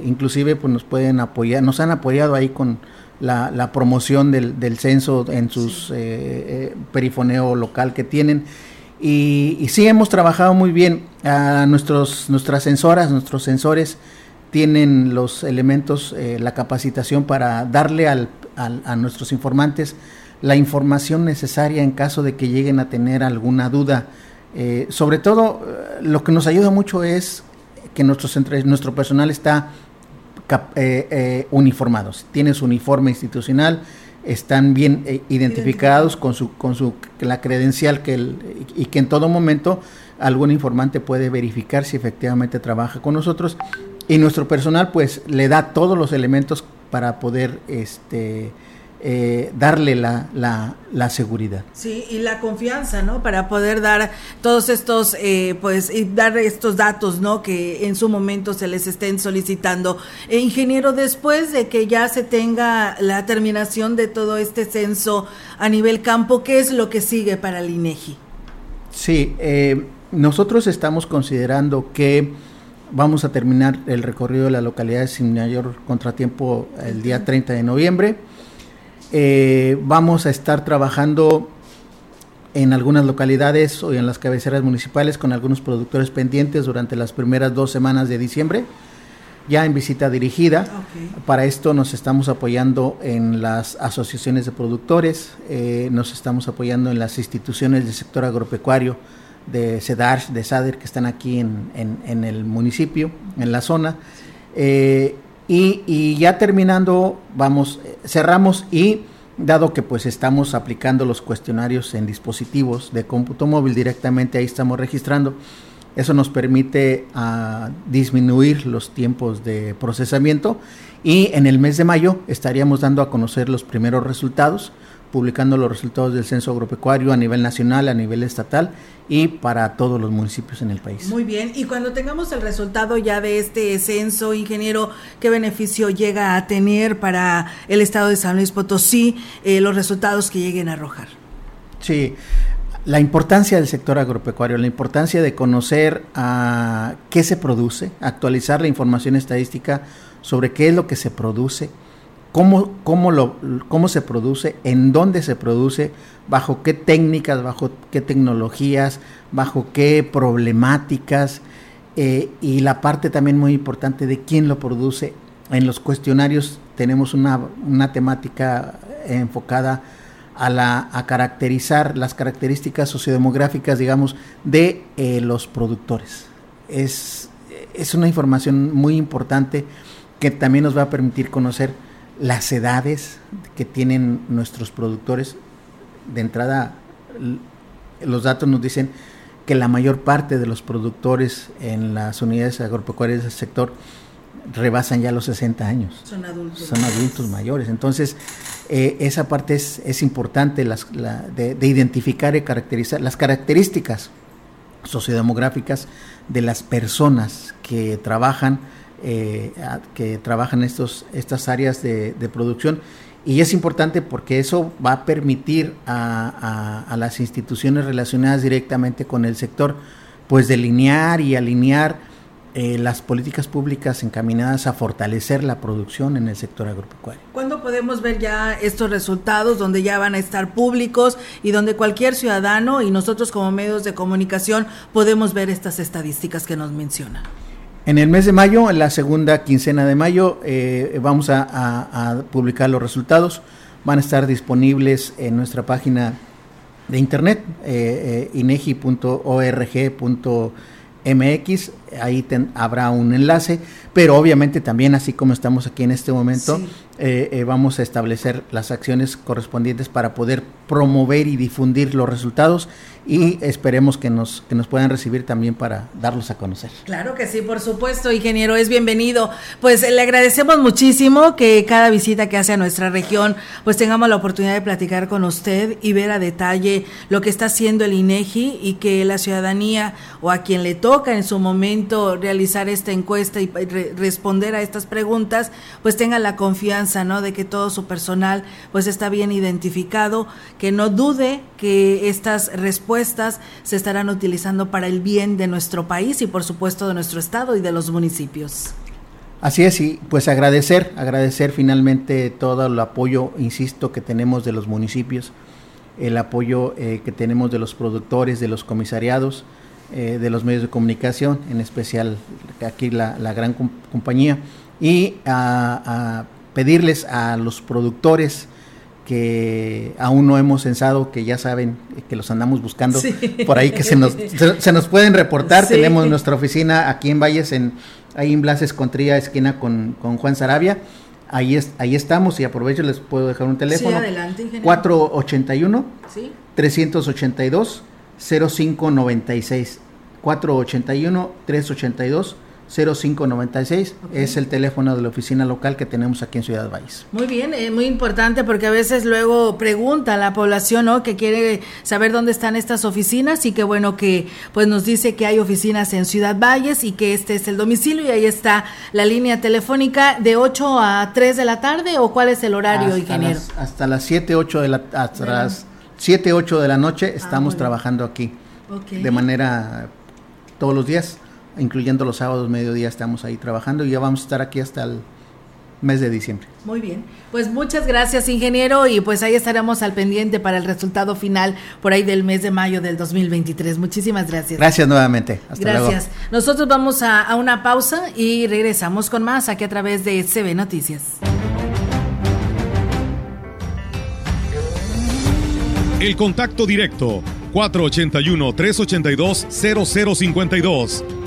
inclusive pues nos pueden apoyar, nos han apoyado ahí con la, la promoción del, del, censo en sus perifoneo local que tienen y, sí, hemos trabajado muy bien. A nuestros, nuestras sensoras, nuestros sensores tienen los elementos, eh, la capacitación para darle al, a nuestros informantes la información necesaria en caso de que lleguen a tener alguna duda. Eh, sobre todo, eh, lo que nos ayuda mucho es que nuestro, nuestro personal está uniformados, tiene su uniforme institucional, están bien eh, identificados con su con su la credencial que y que en todo momento algún informante puede verificar si efectivamente trabaja con nosotros. Y nuestro personal pues le da todos los elementos para poder este eh, darle la, la, seguridad. Sí, y la confianza, ¿no? Para poder dar todos estos, eh, pues, y dar estos datos, ¿no? Que en su momento se les estén solicitando. E, ingeniero, después de que ya se tenga la terminación de todo este censo a nivel campo, ¿qué es lo que sigue para el INEGI? Sí, eh, nosotros estamos considerando que vamos a terminar el recorrido de la localidad sin mayor contratiempo el día 30 de noviembre eh, vamos a estar trabajando en algunas localidades o en las cabeceras municipales con algunos productores pendientes durante las primeras dos semanas de diciembre, ya en visita dirigida. Para esto nos estamos apoyando en las asociaciones de productores, eh, nos estamos apoyando en las instituciones del sector agropecuario de CEDARS, de SADER, que están aquí en, en, el municipio, en la zona. Eh, y, ya terminando, vamos, cerramos y dado que pues estamos aplicando los cuestionarios en dispositivos de cómputo móvil directamente ahí estamos registrando. Eso nos permite uh, disminuir los tiempos de procesamiento y en el mes de mayo estaríamos dando a conocer los primeros resultados publicando los resultados del censo agropecuario a nivel nacional, a nivel estatal y para todos los municipios en el país. Muy bien, y cuando tengamos el resultado ya de este censo, ingeniero, ¿qué beneficio llega a tener para el estado de San Luis Potosí eh, los resultados que lleguen a arrojar? Sí, la importancia del sector agropecuario, la importancia de conocer ah, qué se produce, actualizar la información estadística sobre qué es lo que se produce, cómo, cómo, lo, cómo se produce, en dónde se produce, bajo qué técnicas, bajo qué tecnologías, bajo qué problemáticas eh, y la parte también muy importante de quién lo produce. En los cuestionarios tenemos una, una temática enfocada a, la, a caracterizar las características sociodemográficas, digamos, de eh, los productores. Es, es una información muy importante que también nos va a permitir conocer las edades que tienen nuestros productores. De entrada, los datos nos dicen que la mayor parte de los productores en las unidades agropecuarias del sector rebasan ya los 60 años. Son adultos. Son adultos mayores. Entonces, eh, esa parte es, es importante las, de, de, identificar y caracterizar las características sociodemográficas de las personas que trabajan eh, que trabajan estos, estas áreas de, producción. Y es importante porque eso va a permitir a, las instituciones relacionadas directamente con el sector, pues delinear y alinear eh, las políticas públicas encaminadas a fortalecer la producción en el sector agropecuario. ¿Cuándo podemos ver ya estos resultados donde ya van a estar públicos y donde cualquier ciudadano y nosotros como medios de comunicación podemos ver estas estadísticas que nos mencionan? En el mes de mayo, en la segunda quincena de mayo, eh, vamos a, publicar los resultados. Van a estar disponibles en nuestra página de internet, eh, eh inegi.org.mx. Ahí habrá un enlace, pero obviamente también, así como estamos aquí en este momento, eh, vamos a establecer las acciones correspondientes para poder promover y difundir los resultados y esperemos que nos, que nos puedan recibir también para darlos a conocer. Claro que sí, por supuesto, ingeniero, es bienvenido. Pues le agradecemos muchísimo que cada visita que hace a nuestra región, pues tengamos la oportunidad de platicar con usted y ver a detalle lo que está haciendo el INEGI y que la ciudadanía o a quien le toca en su momento realizar esta encuesta y responder a estas preguntas, pues tenga la confianza, ¿no? De que todo su personal pues está bien identificado, que no dude que estas respuestas se estarán utilizando para el bien de nuestro país y por supuesto de nuestro estado y de los municipios. Así es, y pues agradecer, agradecer finalmente todo el apoyo, insisto, que tenemos de los municipios, el apoyo eh, que tenemos de los productores, de los comisariados, eh, de los medios de comunicación, en especial aquí la, gran compañía, y pedirles a los productores, que aún no hemos censado, que ya saben que los andamos buscando por ahí, que se nos, se, nos pueden reportar. Tenemos nuestra oficina aquí en Valles, en, ahí en Blases Contría, esquina con, con Juan Sarabia. Ahí, es, ahí estamos y aprovecho, les puedo dejar un teléfono. Sí, adelante, 481 382 0596. 481 382 0596 es el teléfono de la oficina local que tenemos aquí en Ciudad Valles. Muy bien, eh, muy importante porque a veces luego pregunta la población, ¿no? Que quiere saber dónde están estas oficinas y que bueno que pues nos dice que hay oficinas en Ciudad Valles y que este es el domicilio y ahí está la línea telefónica de 8 a 3 de la tarde o cuál es el horario, hasta ingeniero? Las, hasta las 7, 8 de la hasta las 7, 8 de la noche ah, estamos trabajando aquí. De manera todos los días incluyendo los sábados mediodía estamos ahí trabajando y ya vamos a estar aquí hasta el mes de diciembre. Muy bien, pues muchas gracias ingeniero y pues ahí estaremos al pendiente para el resultado final por ahí del mes de mayo del 2023. Muchísimas gracias. Gracias nuevamente. Hasta gracias. Nosotros vamos a, a una pausa y regresamos con más aquí a través de CB Noticias. El contacto directo 481-382-0052.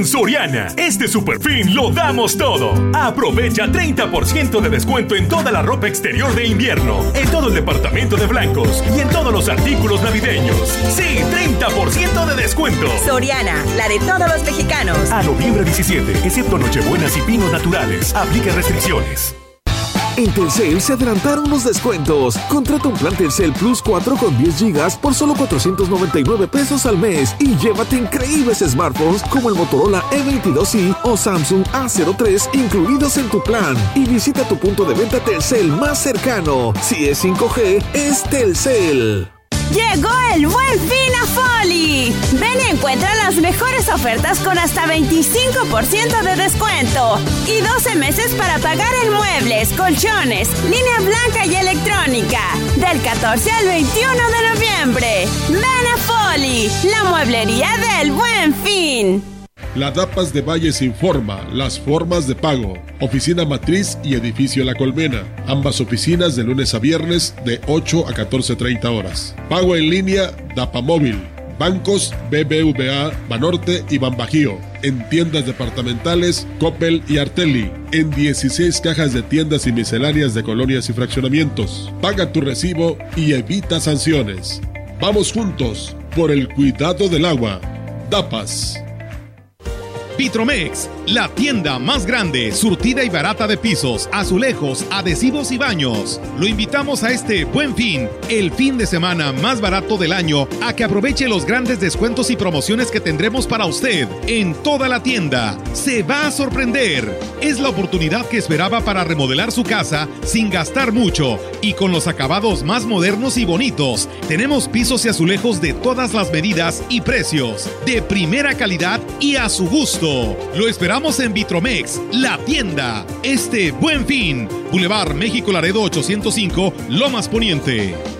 En Soriana, este super fin lo damos todo. Aprovecha 30% de descuento en toda la ropa exterior de invierno, en todo el departamento de blancos y en todos los artículos navideños. Sí, 30% de descuento. Soriana, la de todos los mexicanos. A noviembre 17, excepto Nochebuenas y Pinos Naturales. Aplique restricciones. En Telcel se adelantaron los descuentos. Contrata un plan Telcel Plus 4 con 10 gigas por solo 499 pesos al mes y llévate increíbles smartphones como el Motorola E22i o Samsung A03 incluidos en tu plan. Y visita tu punto de venta Telcel más cercano. Si es 5G, es Telcel. Llegó el buen fin a Foli. Encuentra las mejores ofertas con hasta 25% de descuento. Y 12 meses para pagar en muebles, colchones, línea blanca y electrónica. Del 14 al 21 de noviembre. Ven a Foli, la mueblería del buen fin. La DAPAS de Valles informa las formas de pago. Oficina Matriz y Edificio La Colmena. Ambas oficinas de lunes a viernes de 8 a 14.30 horas. Pago en línea DAPA Móvil. Bancos BBVA, Banorte y Banbajío. En tiendas departamentales Coppel y Artelli. En 16 cajas de tiendas y misceláneas de colonias y fraccionamientos. Paga tu recibo y evita sanciones. Vamos juntos por el cuidado del agua. DAPAS. Vitromex, la tienda más grande, surtida y barata de pisos, azulejos, adhesivos y baños. Lo invitamos a este buen fin, el fin de semana más barato del año, a que aproveche los grandes descuentos y promociones que tendremos para usted en toda la tienda. Se va a sorprender. Es la oportunidad que esperaba para remodelar su casa sin gastar mucho y con los acabados más modernos y bonitos. Tenemos pisos y azulejos de todas las medidas y precios, de primera calidad y a su gusto. Lo esperamos en Vitromex, la tienda. Este buen fin. Boulevard México Laredo 805, Lomas Poniente.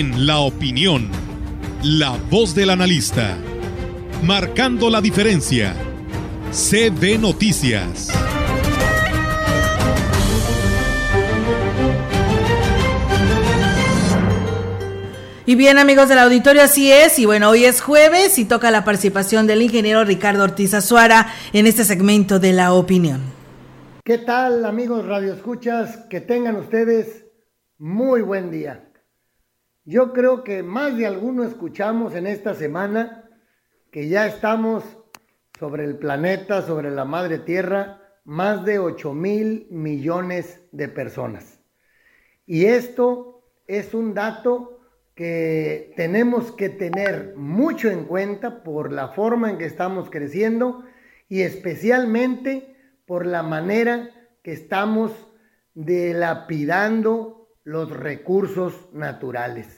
En la opinión, la voz del analista, marcando la diferencia. CB Noticias. Y bien amigos del auditorio, así es. Y bueno, hoy es jueves y toca la participación del ingeniero Ricardo Ortiz Azuara en este segmento de la opinión. ¿Qué tal amigos radioescuchas? Que tengan ustedes muy buen día. Yo creo que más de alguno escuchamos en esta semana que ya estamos sobre el planeta, sobre la madre tierra, más de 8 mil millones de personas. Y esto es un dato que tenemos que tener mucho en cuenta por la forma en que estamos creciendo y especialmente por la manera que estamos dilapidando los recursos naturales.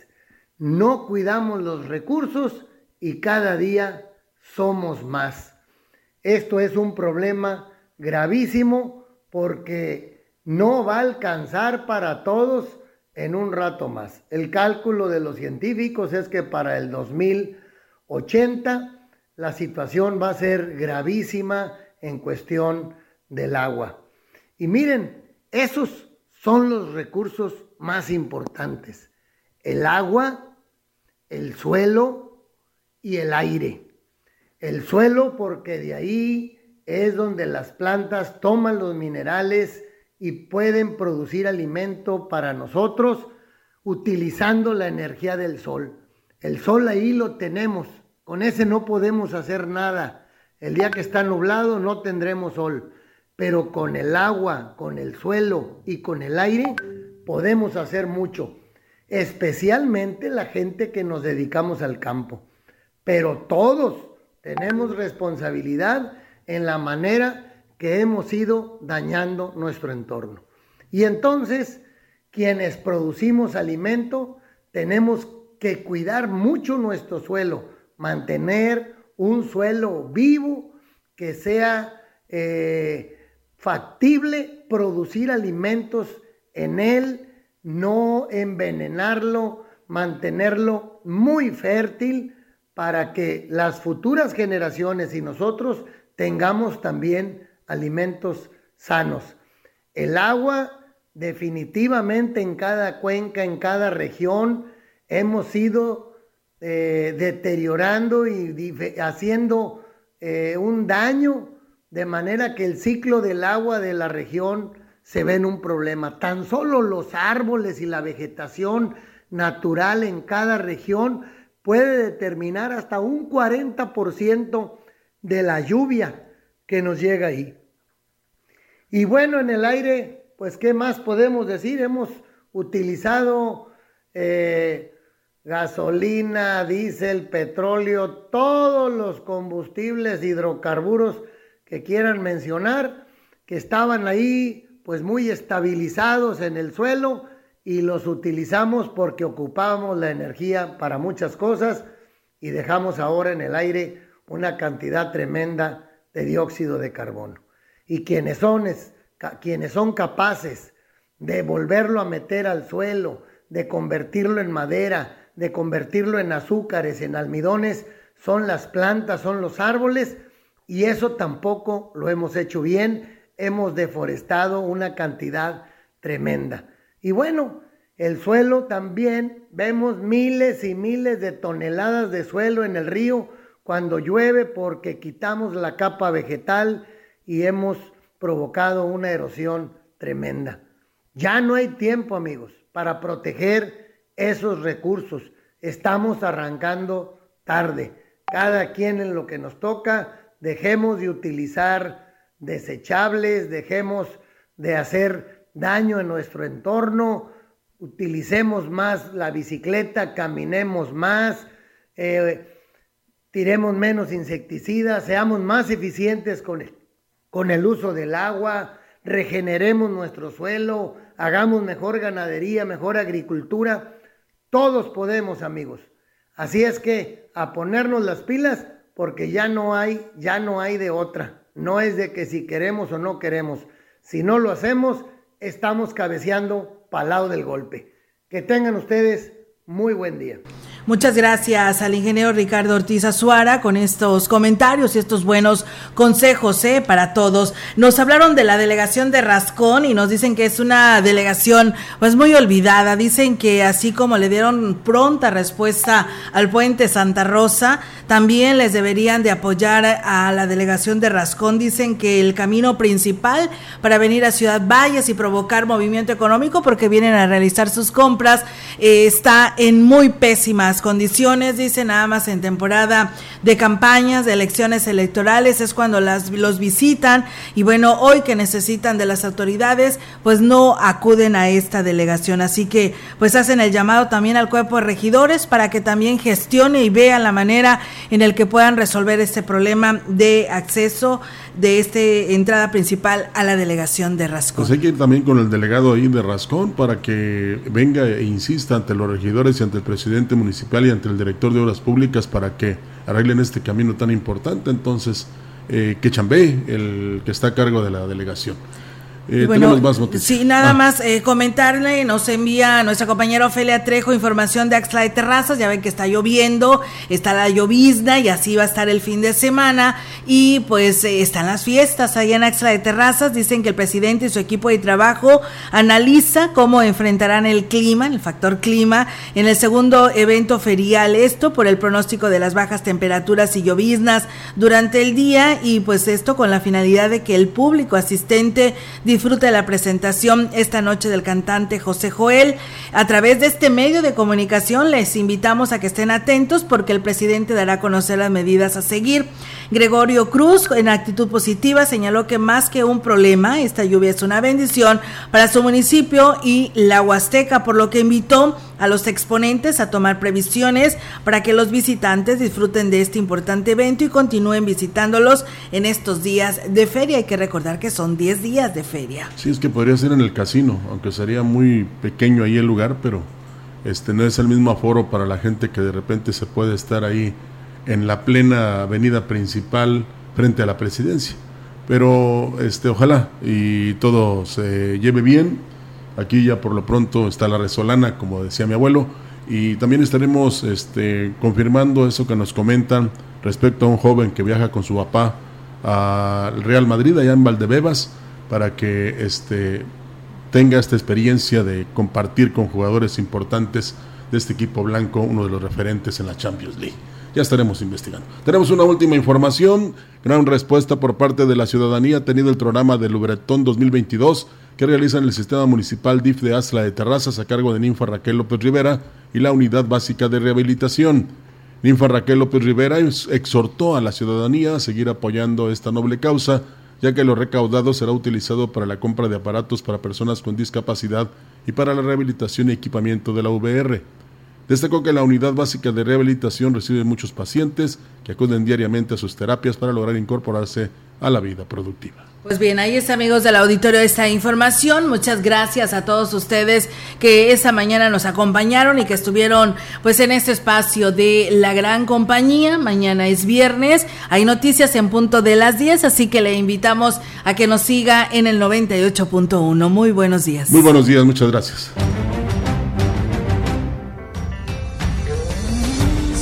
No cuidamos los recursos y cada día somos más. Esto es un problema gravísimo porque no va a alcanzar para todos en un rato más. El cálculo de los científicos es que para el 2080 la situación va a ser gravísima en cuestión del agua. Y miren, esos son los recursos más importantes. El agua, el suelo y el aire. El suelo porque de ahí es donde las plantas toman los minerales y pueden producir alimento para nosotros utilizando la energía del sol. El sol ahí lo tenemos, con ese no podemos hacer nada. El día que está nublado no tendremos sol, pero con el agua, con el suelo y con el aire podemos hacer mucho, especialmente la gente que nos dedicamos al campo. Pero todos tenemos responsabilidad en la manera que hemos ido dañando nuestro entorno. Y entonces, quienes producimos alimento, tenemos que cuidar mucho nuestro suelo, mantener un suelo vivo que sea eh, factible producir alimentos en él, no envenenarlo, mantenerlo muy fértil para que las futuras generaciones y nosotros tengamos también alimentos sanos. El agua definitivamente en cada cuenca, en cada región, hemos ido eh, deteriorando y haciendo eh, un daño de manera que el ciclo del agua de la región se ve en un problema. Tan solo los árboles y la vegetación natural en cada región puede determinar hasta un 40% de la lluvia que nos llega ahí. Y bueno, en el aire, pues, ¿qué más podemos decir? Hemos utilizado eh, gasolina, diésel, petróleo, todos los combustibles, hidrocarburos que quieran mencionar, que estaban ahí, pues, muy estabilizados en el suelo y los utilizamos porque ocupábamos la energía para muchas cosas y dejamos ahora en el aire una cantidad tremenda de dióxido de carbono. Y quienes son, quienes son capaces de volverlo a meter al suelo, de convertirlo en madera, de convertirlo en azúcares, en almidones, son las plantas, son los árboles, y eso tampoco lo hemos hecho bien, hemos deforestado una cantidad tremenda. Y bueno, el suelo también, vemos miles y miles de toneladas de suelo en el río cuando llueve porque quitamos la capa vegetal y hemos provocado una erosión tremenda. Ya no hay tiempo, amigos, para proteger esos recursos. Estamos arrancando tarde. Cada quien en lo que nos toca, dejemos de utilizar desechables, dejemos de hacer daño en nuestro entorno, utilicemos más la bicicleta, caminemos más, eh, tiremos menos insecticidas, seamos más eficientes con el, con el uso del agua, regeneremos nuestro suelo, hagamos mejor ganadería, mejor agricultura. Todos podemos, amigos. Así es que a ponernos las pilas porque ya no hay, ya no hay de otra. No es de que si queremos o no queremos. Si no lo hacemos, estamos cabeceando para lado del golpe. Que tengan ustedes muy buen día. Muchas gracias al ingeniero Ricardo Ortiz Azuara con estos comentarios y estos buenos consejos ¿eh? para todos. Nos hablaron de la delegación de Rascón y nos dicen que es una delegación pues muy olvidada. Dicen que así como le dieron pronta respuesta al puente Santa Rosa, también les deberían de apoyar a la delegación de Rascón. Dicen que el camino principal para venir a Ciudad Valles y provocar movimiento económico porque vienen a realizar sus compras eh, está en muy pésimas condiciones, dice nada más en temporada de campañas, de elecciones electorales, es cuando las, los visitan y bueno, hoy que necesitan de las autoridades, pues no acuden a esta delegación. Así que pues hacen el llamado también al cuerpo de regidores para que también gestione y vea la manera en el que puedan resolver este problema de acceso de este entrada principal a la delegación de Rascón. Pues hay que ir también con el delegado ahí de Rascón para que venga e insista ante los regidores y ante el presidente municipal y ante el director de obras públicas para que arreglen este camino tan importante. Entonces, eh, que chambee el que está a cargo de la delegación. Eh, tenemos más noticias. Sí, nada ah. más eh, comentarle, nos envía nuestra compañera Ofelia Trejo información de Axla de Terrazas, ya ven que está lloviendo, está la llovizna y así va a estar el fin de semana y pues eh, están las fiestas ahí en Axla de Terrazas, dicen que el presidente y su equipo de trabajo analiza cómo enfrentarán el clima, el factor clima, en el segundo evento ferial, esto por el pronóstico de las bajas temperaturas y lloviznas durante el día y pues esto con la finalidad de que el público asistente disfruta la presentación esta noche del cantante José Joel. A través de este medio de comunicación les invitamos a que estén atentos porque el presidente dará a conocer las medidas a seguir. Gregorio Cruz, en actitud positiva, señaló que más que un problema, esta lluvia es una bendición para su municipio y la Huasteca, por lo que invitó a los exponentes a tomar previsiones para que los visitantes disfruten de este importante evento y continúen visitándolos en estos días de feria. Hay que recordar que son 10 días de feria. Sí, es que podría ser en el casino, aunque sería muy pequeño ahí el lugar, pero este no es el mismo aforo para la gente que de repente se puede estar ahí en la plena avenida principal frente a la presidencia. Pero este, ojalá y todo se lleve bien. Aquí ya por lo pronto está la resolana, como decía mi abuelo, y también estaremos este, confirmando eso que nos comentan respecto a un joven que viaja con su papá al Real Madrid, allá en Valdebebas, para que este, tenga esta experiencia de compartir con jugadores importantes de este equipo blanco, uno de los referentes en la Champions League ya estaremos investigando. Tenemos una última información, gran respuesta por parte de la ciudadanía tenido el programa de Lubretón 2022 que realiza en el sistema municipal DIF de Asla de Terrazas a cargo de Ninfa Raquel López Rivera y la Unidad Básica de Rehabilitación. Ninfa Raquel López Rivera exhortó a la ciudadanía a seguir apoyando esta noble causa, ya que lo recaudado será utilizado para la compra de aparatos para personas con discapacidad y para la rehabilitación y equipamiento de la VR. Destacó que la unidad básica de rehabilitación recibe muchos pacientes que acuden diariamente a sus terapias para lograr incorporarse a la vida productiva. Pues bien, ahí está amigos del auditorio esta información. Muchas gracias a todos ustedes que esta mañana nos acompañaron y que estuvieron pues en este espacio de la gran compañía. Mañana es viernes, hay noticias en punto de las 10, así que le invitamos a que nos siga en el 98.1. Muy buenos días. Muy buenos días, muchas gracias.